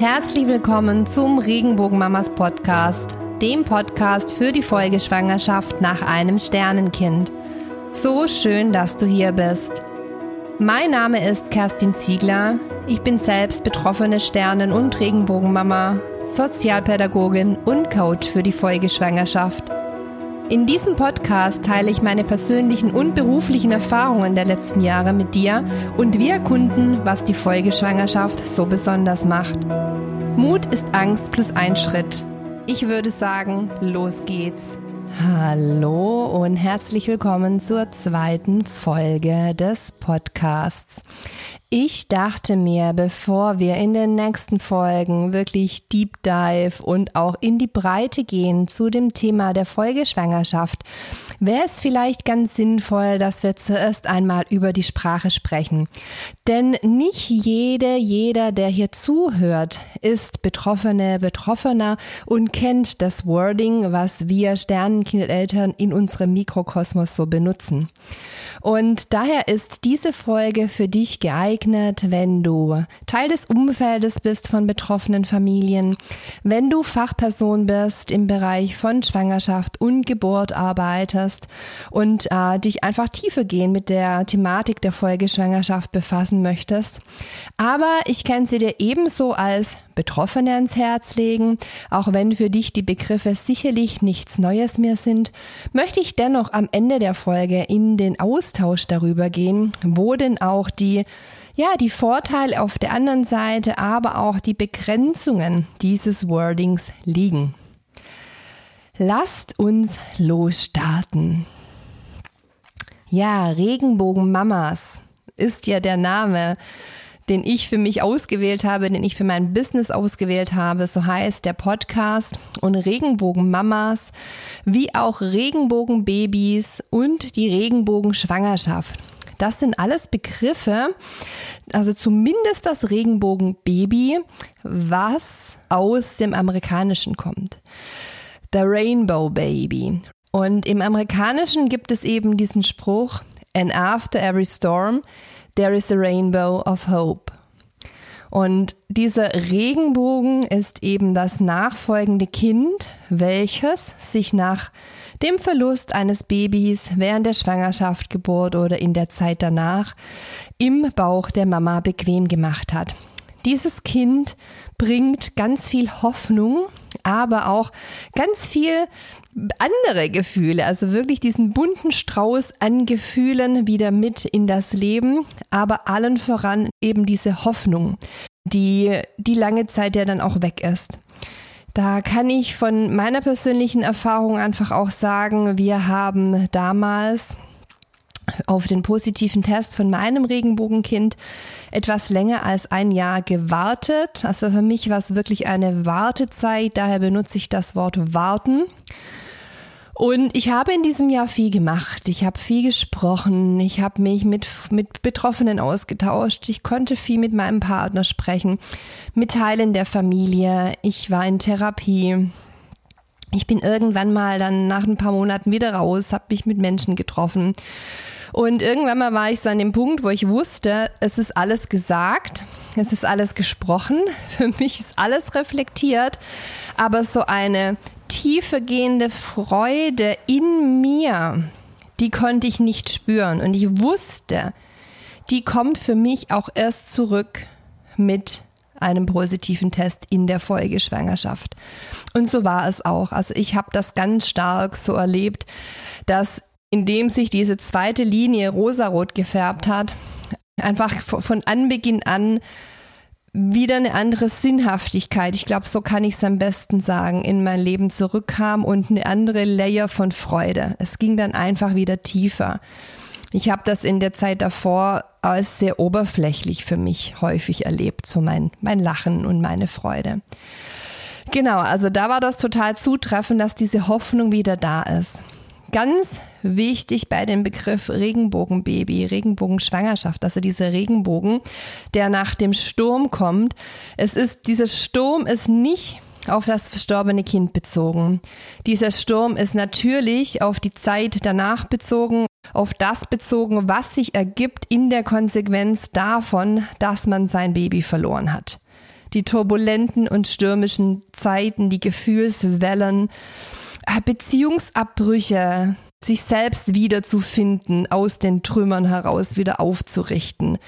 Herzlich willkommen zum Regenbogenmamas Podcast, dem Podcast für die Folgeschwangerschaft nach einem Sternenkind. So schön, dass du hier bist. Mein Name ist Kerstin Ziegler. Ich bin selbst betroffene Sternen- und Regenbogenmama, Sozialpädagogin und Coach für die Folgeschwangerschaft. In diesem Podcast teile ich meine persönlichen und beruflichen Erfahrungen der letzten Jahre mit dir und wir erkunden, was die Folgeschwangerschaft so besonders macht. Mut ist Angst plus ein Schritt. Ich würde sagen, los geht's. Hallo und herzlich willkommen zur zweiten Folge des Podcasts. Ich dachte mir, bevor wir in den nächsten Folgen wirklich Deep Dive und auch in die Breite gehen zu dem Thema der Folgeschwangerschaft, wäre es vielleicht ganz sinnvoll, dass wir zuerst einmal über die Sprache sprechen. Denn nicht jede, jeder, der hier zuhört, ist Betroffene, Betroffener und kennt das Wording, was wir Sternenkindeltern in unserem Mikrokosmos so benutzen. Und daher ist diese Folge für dich geeignet, wenn du Teil des Umfeldes bist von betroffenen Familien, wenn du Fachperson bist im Bereich von Schwangerschaft und Geburt arbeitest und äh, dich einfach tiefer gehen mit der Thematik der Folgeschwangerschaft befassen möchtest. Aber ich kann sie dir ebenso als Betroffene ans Herz legen. Auch wenn für dich die Begriffe sicherlich nichts Neues mehr sind, möchte ich dennoch am Ende der Folge in den Austausch darüber gehen, wo denn auch die ja, die Vorteile auf der anderen Seite, aber auch die Begrenzungen dieses Wordings liegen. Lasst uns losstarten. Ja, Regenbogenmamas ist ja der Name, den ich für mich ausgewählt habe, den ich für mein Business ausgewählt habe. So heißt der Podcast und Regenbogenmamas, wie auch Regenbogenbabys und die Regenbogenschwangerschaft. Das sind alles Begriffe, also zumindest das Regenbogenbaby, was aus dem Amerikanischen kommt. The Rainbow Baby. Und im Amerikanischen gibt es eben diesen Spruch, and after every storm, there is a rainbow of hope. Und dieser Regenbogen ist eben das nachfolgende Kind, welches sich nach dem Verlust eines Babys während der Schwangerschaft, Geburt oder in der Zeit danach im Bauch der Mama bequem gemacht hat. Dieses Kind bringt ganz viel Hoffnung, aber auch ganz viel andere Gefühle, also wirklich diesen bunten Strauß an Gefühlen wieder mit in das Leben, aber allen voran eben diese Hoffnung, die die lange Zeit ja dann auch weg ist. Da kann ich von meiner persönlichen Erfahrung einfach auch sagen, wir haben damals auf den positiven Test von meinem Regenbogenkind etwas länger als ein Jahr gewartet. Also für mich war es wirklich eine Wartezeit, daher benutze ich das Wort warten. Und ich habe in diesem Jahr viel gemacht. Ich habe viel gesprochen. Ich habe mich mit, mit Betroffenen ausgetauscht. Ich konnte viel mit meinem Partner sprechen, mit Teilen der Familie. Ich war in Therapie. Ich bin irgendwann mal dann nach ein paar Monaten wieder raus, habe mich mit Menschen getroffen. Und irgendwann mal war ich so an dem Punkt, wo ich wusste, es ist alles gesagt, es ist alles gesprochen, für mich ist alles reflektiert, aber so eine tiefergehende Freude in mir, die konnte ich nicht spüren. Und ich wusste, die kommt für mich auch erst zurück mit einem positiven Test in der Folgeschwangerschaft. Und so war es auch. Also ich habe das ganz stark so erlebt, dass indem sich diese zweite Linie rosarot gefärbt hat, einfach von Anbeginn an wieder eine andere Sinnhaftigkeit, ich glaube, so kann ich es am besten sagen, in mein Leben zurückkam und eine andere Layer von Freude. Es ging dann einfach wieder tiefer. Ich habe das in der Zeit davor als sehr oberflächlich für mich häufig erlebt, so mein, mein Lachen und meine Freude. Genau, also da war das total zutreffend, dass diese Hoffnung wieder da ist. Ganz wichtig bei dem Begriff Regenbogenbaby, Regenbogenschwangerschaft, also dieser Regenbogen, der nach dem Sturm kommt. Es ist, dieser Sturm ist nicht auf das verstorbene Kind bezogen. Dieser Sturm ist natürlich auf die Zeit danach bezogen, auf das bezogen, was sich ergibt in der Konsequenz davon, dass man sein Baby verloren hat. die turbulenten und stürmischen Zeiten, die Gefühlswellen, Beziehungsabbrüche, sich selbst wiederzufinden, aus den Trümmern heraus wieder aufzurichten.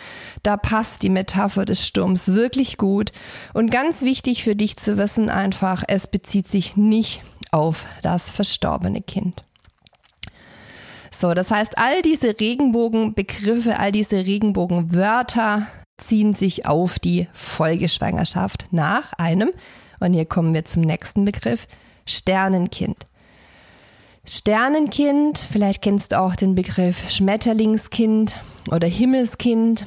Da passt die Metapher des Sturms wirklich gut. Und ganz wichtig für dich zu wissen einfach, es bezieht sich nicht auf das verstorbene Kind. So, das heißt, all diese Regenbogenbegriffe, all diese Regenbogenwörter ziehen sich auf die Folgeschwangerschaft nach einem, und hier kommen wir zum nächsten Begriff, Sternenkind. Sternenkind, vielleicht kennst du auch den Begriff Schmetterlingskind oder Himmelskind.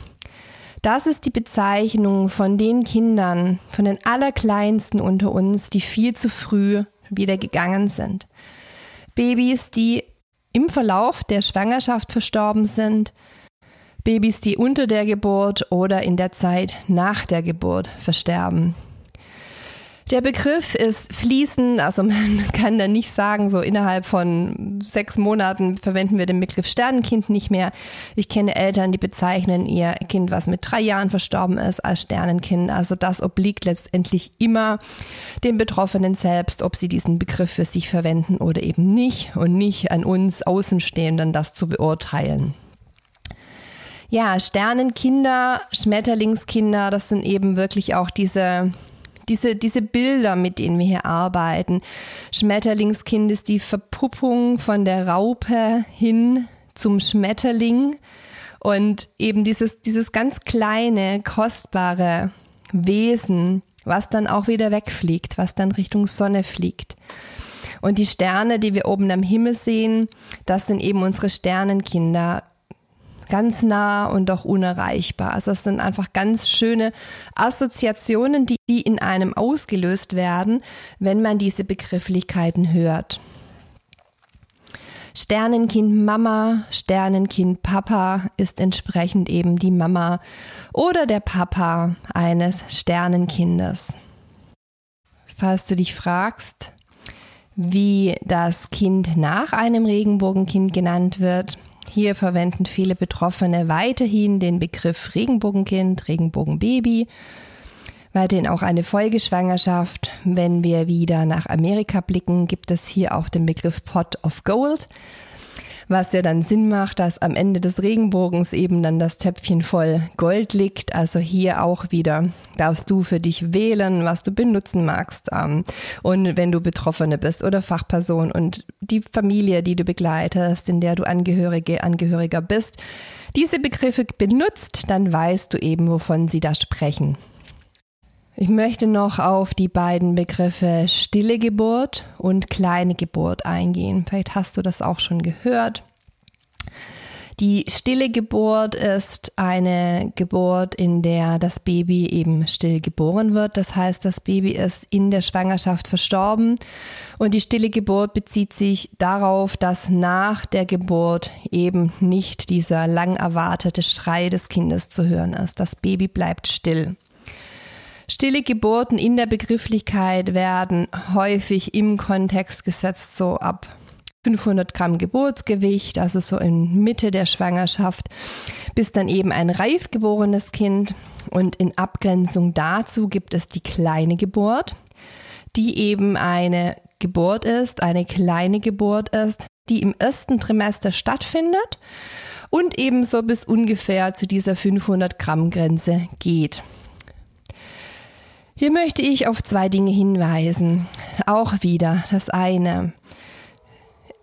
Das ist die Bezeichnung von den Kindern, von den Allerkleinsten unter uns, die viel zu früh wieder gegangen sind. Babys, die im Verlauf der Schwangerschaft verstorben sind, Babys, die unter der Geburt oder in der Zeit nach der Geburt versterben. Der Begriff ist fließend, also man kann da nicht sagen, so innerhalb von sechs Monaten verwenden wir den Begriff Sternenkind nicht mehr. Ich kenne Eltern, die bezeichnen ihr Kind, was mit drei Jahren verstorben ist, als Sternenkind. Also das obliegt letztendlich immer dem Betroffenen selbst, ob sie diesen Begriff für sich verwenden oder eben nicht und nicht an uns Außenstehenden das zu beurteilen. Ja, Sternenkinder, Schmetterlingskinder, das sind eben wirklich auch diese diese, diese Bilder, mit denen wir hier arbeiten. Schmetterlingskind ist die Verpuppung von der Raupe hin zum Schmetterling und eben dieses, dieses ganz kleine, kostbare Wesen, was dann auch wieder wegfliegt, was dann Richtung Sonne fliegt. Und die Sterne, die wir oben am Himmel sehen, das sind eben unsere Sternenkinder ganz nah und doch unerreichbar. Also es sind einfach ganz schöne Assoziationen, die, die in einem ausgelöst werden, wenn man diese Begrifflichkeiten hört. Sternenkind Mama, Sternenkind Papa ist entsprechend eben die Mama oder der Papa eines Sternenkindes. Falls du dich fragst, wie das Kind nach einem Regenbogenkind genannt wird, hier verwenden viele Betroffene weiterhin den Begriff Regenbogenkind, Regenbogenbaby, weiterhin auch eine Folgeschwangerschaft. Wenn wir wieder nach Amerika blicken, gibt es hier auch den Begriff Pot of Gold was ja dann Sinn macht, dass am Ende des Regenbogens eben dann das Töpfchen voll Gold liegt. Also hier auch wieder darfst du für dich wählen, was du benutzen magst. Ähm, und wenn du Betroffene bist oder Fachperson und die Familie, die du begleitest, in der du Angehörige, Angehöriger bist, diese Begriffe benutzt, dann weißt du eben, wovon sie da sprechen. Ich möchte noch auf die beiden Begriffe stille Geburt und kleine Geburt eingehen. Vielleicht hast du das auch schon gehört. Die stille Geburt ist eine Geburt, in der das Baby eben still geboren wird. Das heißt, das Baby ist in der Schwangerschaft verstorben. Und die stille Geburt bezieht sich darauf, dass nach der Geburt eben nicht dieser lang erwartete Schrei des Kindes zu hören ist. Das Baby bleibt still. Stille Geburten in der Begrifflichkeit werden häufig im Kontext gesetzt, so ab 500 Gramm Geburtsgewicht, also so in Mitte der Schwangerschaft, bis dann eben ein reif geborenes Kind. Und in Abgrenzung dazu gibt es die kleine Geburt, die eben eine Geburt ist, eine kleine Geburt ist, die im ersten Trimester stattfindet und ebenso bis ungefähr zu dieser 500 Gramm Grenze geht. Hier möchte ich auf zwei Dinge hinweisen. Auch wieder das eine.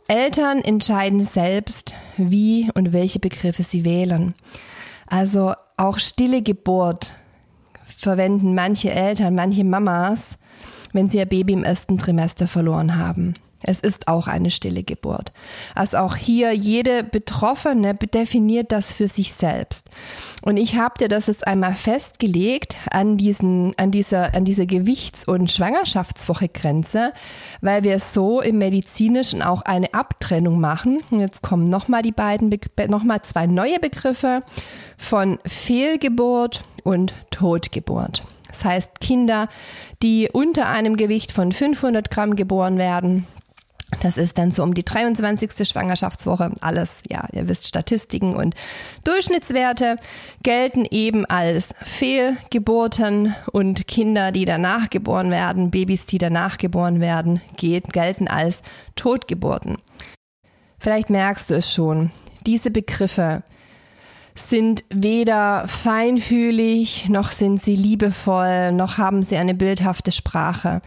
Eltern entscheiden selbst, wie und welche Begriffe sie wählen. Also auch stille Geburt verwenden manche Eltern, manche Mamas, wenn sie ihr Baby im ersten Trimester verloren haben. Es ist auch eine stille Geburt. Also auch hier jede Betroffene definiert das für sich selbst. Und ich habe dir das jetzt einmal festgelegt an diesen, an dieser, an dieser Gewichts- und Schwangerschaftswoche-Grenze, weil wir so im Medizinischen auch eine Abtrennung machen. Jetzt kommen nochmal die beiden, nochmal zwei neue Begriffe von Fehlgeburt und Totgeburt. Das heißt, Kinder, die unter einem Gewicht von 500 Gramm geboren werden, Das ist dann so um die 23. Schwangerschaftswoche. Alles, ja, ihr wisst, Statistiken und Durchschnittswerte gelten eben als Fehlgeburten und Kinder, die danach geboren werden, Babys, die danach geboren werden, gelten als Totgeburten. Vielleicht merkst du es schon. Diese Begriffe sind weder feinfühlig, noch sind sie liebevoll, noch haben sie eine bildhafte Sprache.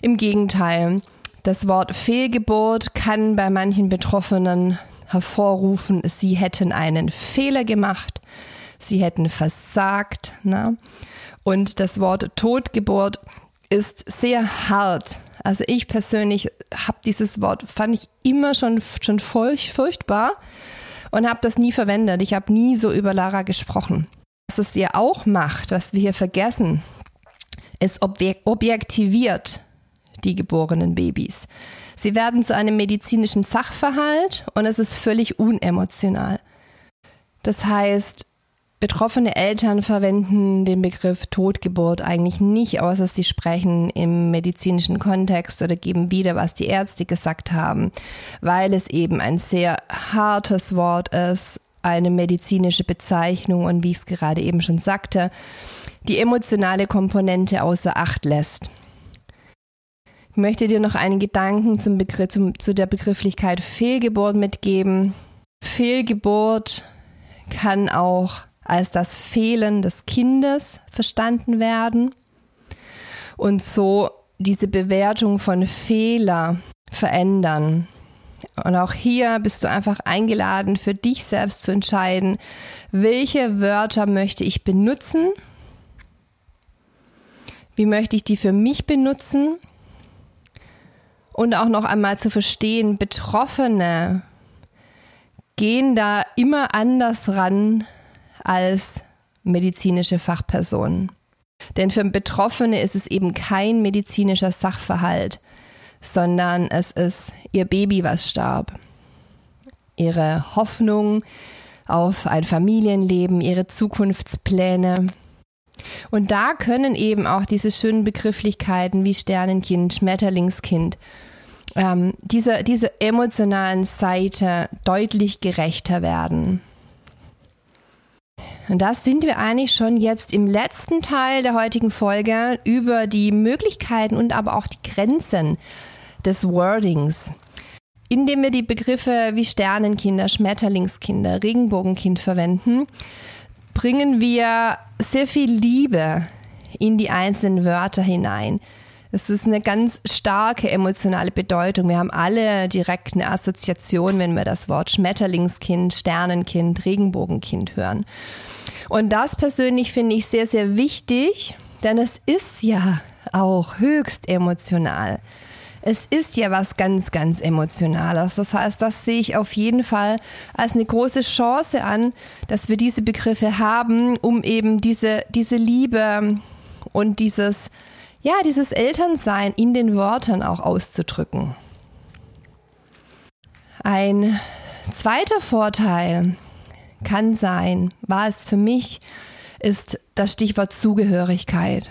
Im Gegenteil, das Wort Fehlgeburt kann bei manchen Betroffenen hervorrufen, sie hätten einen Fehler gemacht, sie hätten versagt. Ne? Und das Wort Totgeburt ist sehr hart. Also ich persönlich habe dieses Wort, fand ich immer schon, schon furch, furchtbar und habe das nie verwendet. Ich habe nie so über Lara gesprochen. Was es ihr auch macht, was wir hier vergessen, es objektiviert die geborenen Babys. Sie werden zu einem medizinischen Sachverhalt und es ist völlig unemotional. Das heißt, betroffene Eltern verwenden den Begriff Totgeburt eigentlich nicht, außer sie sprechen im medizinischen Kontext oder geben wieder, was die Ärzte gesagt haben, weil es eben ein sehr hartes Wort ist, eine medizinische Bezeichnung und wie ich es gerade eben schon sagte, die emotionale Komponente außer Acht lässt. Ich möchte dir noch einen Gedanken zum Begriff, zum, zu der Begrifflichkeit Fehlgeburt mitgeben. Fehlgeburt kann auch als das Fehlen des Kindes verstanden werden und so diese Bewertung von Fehler verändern. Und auch hier bist du einfach eingeladen, für dich selbst zu entscheiden, welche Wörter möchte ich benutzen, wie möchte ich die für mich benutzen und auch noch einmal zu verstehen, Betroffene gehen da immer anders ran als medizinische Fachpersonen. Denn für Betroffene ist es eben kein medizinischer Sachverhalt, sondern es ist ihr Baby, was starb. Ihre Hoffnung auf ein Familienleben, ihre Zukunftspläne. Und da können eben auch diese schönen Begrifflichkeiten wie Sternenkind, Schmetterlingskind ähm, diese, diese emotionalen Seite deutlich gerechter werden. Und das sind wir eigentlich schon jetzt im letzten Teil der heutigen Folge über die Möglichkeiten und aber auch die Grenzen des Wordings. Indem wir die Begriffe wie Sternenkinder, Schmetterlingskinder, Regenbogenkind verwenden, bringen wir sehr viel Liebe in die einzelnen Wörter hinein. Es ist eine ganz starke emotionale Bedeutung. Wir haben alle direkt eine Assoziation, wenn wir das Wort Schmetterlingskind, Sternenkind, Regenbogenkind hören. Und das persönlich finde ich sehr, sehr wichtig, denn es ist ja auch höchst emotional. Es ist ja was ganz, ganz Emotionales. Das heißt, das sehe ich auf jeden Fall als eine große Chance an, dass wir diese Begriffe haben, um eben diese, diese Liebe und dieses ja, dieses Elternsein in den Worten auch auszudrücken. Ein zweiter Vorteil kann sein, war es für mich, ist das Stichwort Zugehörigkeit.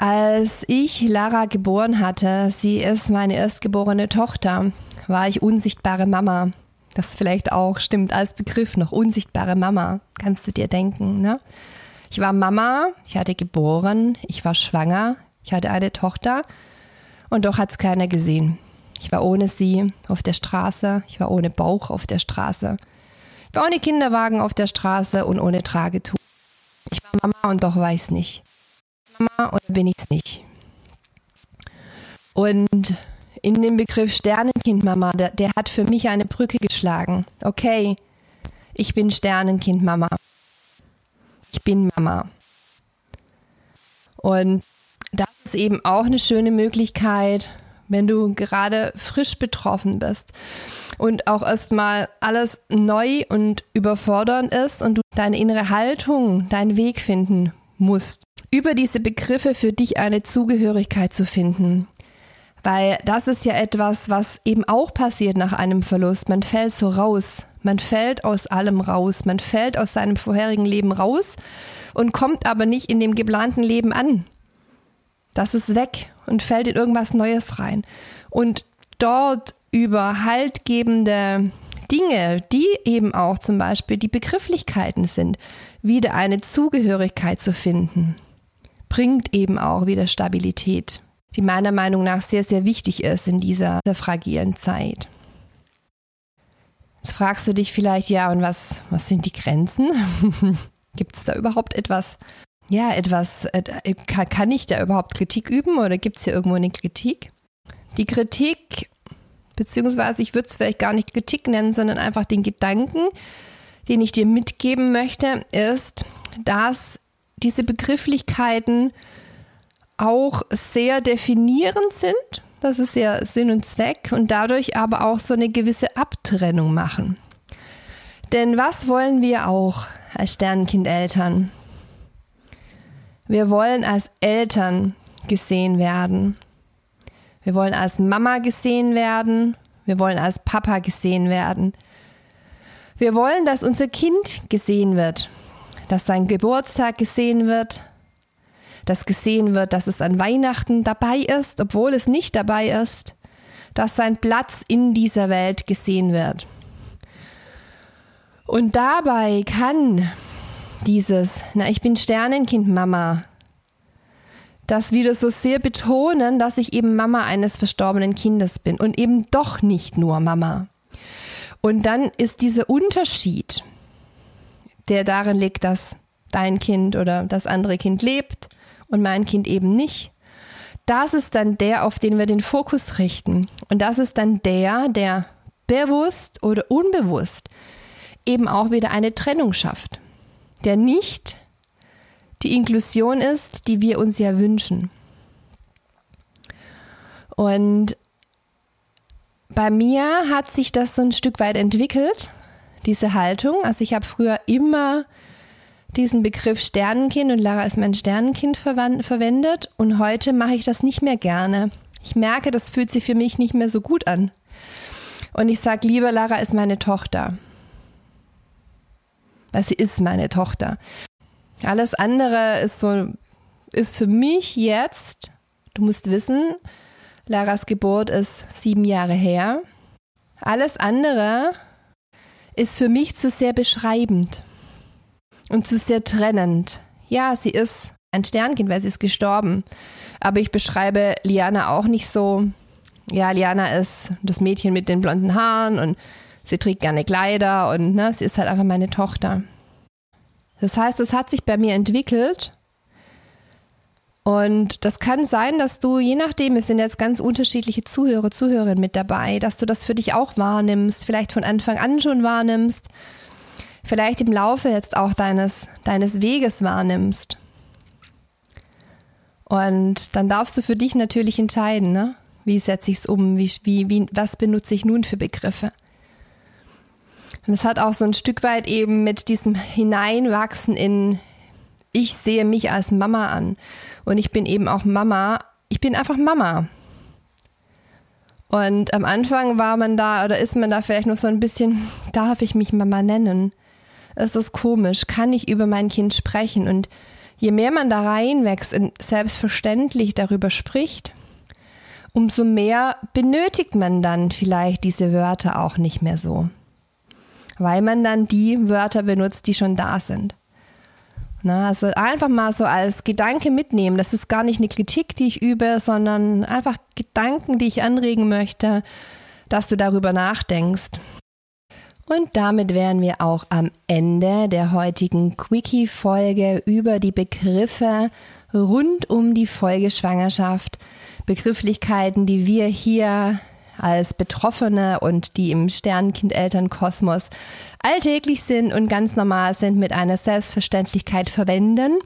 Als ich Lara geboren hatte, sie ist meine erstgeborene Tochter, war ich unsichtbare Mama. Das vielleicht auch stimmt als Begriff noch, unsichtbare Mama, kannst du dir denken, ne? Ich war Mama, ich hatte geboren, ich war schwanger, ich hatte eine Tochter und doch hat es keiner gesehen. Ich war ohne sie auf der Straße, ich war ohne Bauch auf der Straße. Ich war ohne Kinderwagen auf der Straße und ohne Tragetuch. Ich war Mama und doch weiß nicht. Mama oder bin ich's nicht? Und in dem Begriff Sternenkind Mama, der, der hat für mich eine Brücke geschlagen. Okay, ich bin Sternenkind Mama ich bin Mama. Und das ist eben auch eine schöne Möglichkeit, wenn du gerade frisch betroffen bist und auch erstmal alles neu und überfordernd ist und du deine innere Haltung, deinen Weg finden musst, über diese Begriffe für dich eine Zugehörigkeit zu finden. Weil das ist ja etwas, was eben auch passiert nach einem Verlust. Man fällt so raus. Man fällt aus allem raus. Man fällt aus seinem vorherigen Leben raus und kommt aber nicht in dem geplanten Leben an. Das ist weg und fällt in irgendwas Neues rein. Und dort über haltgebende Dinge, die eben auch zum Beispiel die Begrifflichkeiten sind, wieder eine Zugehörigkeit zu finden, bringt eben auch wieder Stabilität, die meiner Meinung nach sehr, sehr wichtig ist in dieser fragilen Zeit. Jetzt fragst du dich vielleicht, ja, und was, was sind die Grenzen? gibt es da überhaupt etwas, ja, etwas, kann ich da überhaupt Kritik üben oder gibt es hier irgendwo eine Kritik? Die Kritik, beziehungsweise ich würde es vielleicht gar nicht Kritik nennen, sondern einfach den Gedanken, den ich dir mitgeben möchte, ist, dass diese Begrifflichkeiten auch sehr definierend sind. Das ist ja Sinn und Zweck und dadurch aber auch so eine gewisse Abtrennung machen. Denn was wollen wir auch als Sternenkindeltern? Wir wollen als Eltern gesehen werden. Wir wollen als Mama gesehen werden. Wir wollen als Papa gesehen werden. Wir wollen, dass unser Kind gesehen wird, dass sein Geburtstag gesehen wird, dass gesehen wird, dass es an Weihnachten dabei ist, obwohl es nicht dabei ist, dass sein Platz in dieser Welt gesehen wird. Und dabei kann dieses, na, ich bin Sternenkind Mama, das wieder so sehr betonen, dass ich eben Mama eines verstorbenen Kindes bin und eben doch nicht nur Mama. Und dann ist dieser Unterschied, der darin liegt, dass dein Kind oder das andere Kind lebt und mein Kind eben nicht. Das ist dann der, auf den wir den Fokus richten. Und das ist dann der, der bewusst oder unbewusst eben auch wieder eine Trennung schafft. Der nicht die Inklusion ist, die wir uns ja wünschen. Und bei mir hat sich das so ein Stück weit entwickelt, diese Haltung. Also ich habe früher immer diesen Begriff Sternenkind und Lara ist mein Sternenkind verwendet und heute mache ich das nicht mehr gerne. Ich merke, das fühlt sich für mich nicht mehr so gut an. Und ich sage lieber, Lara ist meine Tochter. Weil sie ist meine Tochter. Alles andere ist so, ist für mich jetzt, du musst wissen, Laras Geburt ist sieben Jahre her. Alles andere ist für mich zu sehr beschreibend und zu sehr trennend. Ja, sie ist ein Sternkind, weil sie ist gestorben. Aber ich beschreibe Liana auch nicht so. Ja, Liana ist das Mädchen mit den blonden Haaren und sie trägt gerne Kleider und ne, sie ist halt einfach meine Tochter. Das heißt, es hat sich bei mir entwickelt und das kann sein, dass du, je nachdem, es sind jetzt ganz unterschiedliche Zuhörer, Zuhörerinnen mit dabei, dass du das für dich auch wahrnimmst, vielleicht von Anfang an schon wahrnimmst, vielleicht im Laufe jetzt auch deines, deines Weges wahrnimmst. Und dann darfst du für dich natürlich entscheiden, ne? wie setze ich es um, wie, wie, wie, was benutze ich nun für Begriffe. Und es hat auch so ein Stück weit eben mit diesem Hineinwachsen in, ich sehe mich als Mama an und ich bin eben auch Mama. Ich bin einfach Mama. Und am Anfang war man da oder ist man da vielleicht noch so ein bisschen, darf ich mich Mama nennen? Es ist komisch, kann ich über mein Kind sprechen? Und je mehr man da reinwächst und selbstverständlich darüber spricht, umso mehr benötigt man dann vielleicht diese Wörter auch nicht mehr so. Weil man dann die Wörter benutzt, die schon da sind. Na, also einfach mal so als Gedanke mitnehmen. Das ist gar nicht eine Kritik, die ich übe, sondern einfach Gedanken, die ich anregen möchte, dass du darüber nachdenkst. Und damit wären wir auch am Ende der heutigen Quickie-Folge über die Begriffe rund um die Folgeschwangerschaft. Begrifflichkeiten, die wir hier als Betroffene und die im Sternenkind-Elternkosmos alltäglich sind und ganz normal sind, mit einer Selbstverständlichkeit verwenden.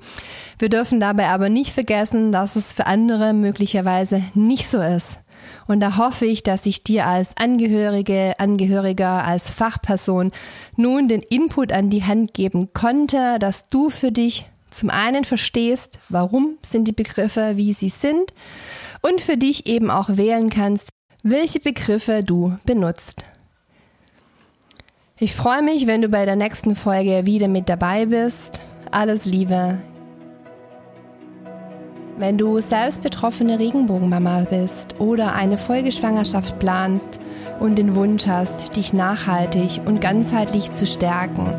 Wir dürfen dabei aber nicht vergessen, dass es für andere möglicherweise nicht so ist. Und da hoffe ich, dass ich dir als Angehörige, Angehöriger, als Fachperson nun den Input an die Hand geben konnte, dass du für dich zum einen verstehst, warum sind die Begriffe, wie sie sind und für dich eben auch wählen kannst, welche Begriffe du benutzt. Ich freue mich, wenn du bei der nächsten Folge wieder mit dabei bist. Alles Liebe, Wenn du selbst betroffene Regenbogenmama bist oder eine Folgeschwangerschaft planst und den Wunsch hast, dich nachhaltig und ganzheitlich zu stärken,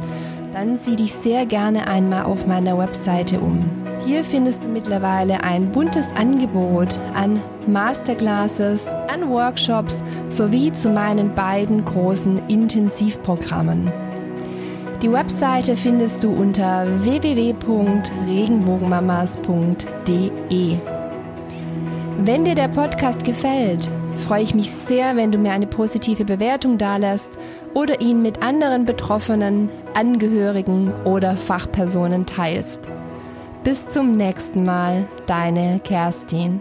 dann sieh dich sehr gerne einmal auf meiner Webseite um. Hier findest du mittlerweile ein buntes Angebot an Masterclasses, an Workshops sowie zu meinen beiden großen Intensivprogrammen. Die Webseite findest du unter www.regenbogenmamas.de. Wenn dir der Podcast gefällt, freue ich mich sehr, wenn du mir eine positive Bewertung dalässt oder ihn mit anderen Betroffenen, Angehörigen oder Fachpersonen teilst. Bis zum nächsten Mal, deine Kerstin.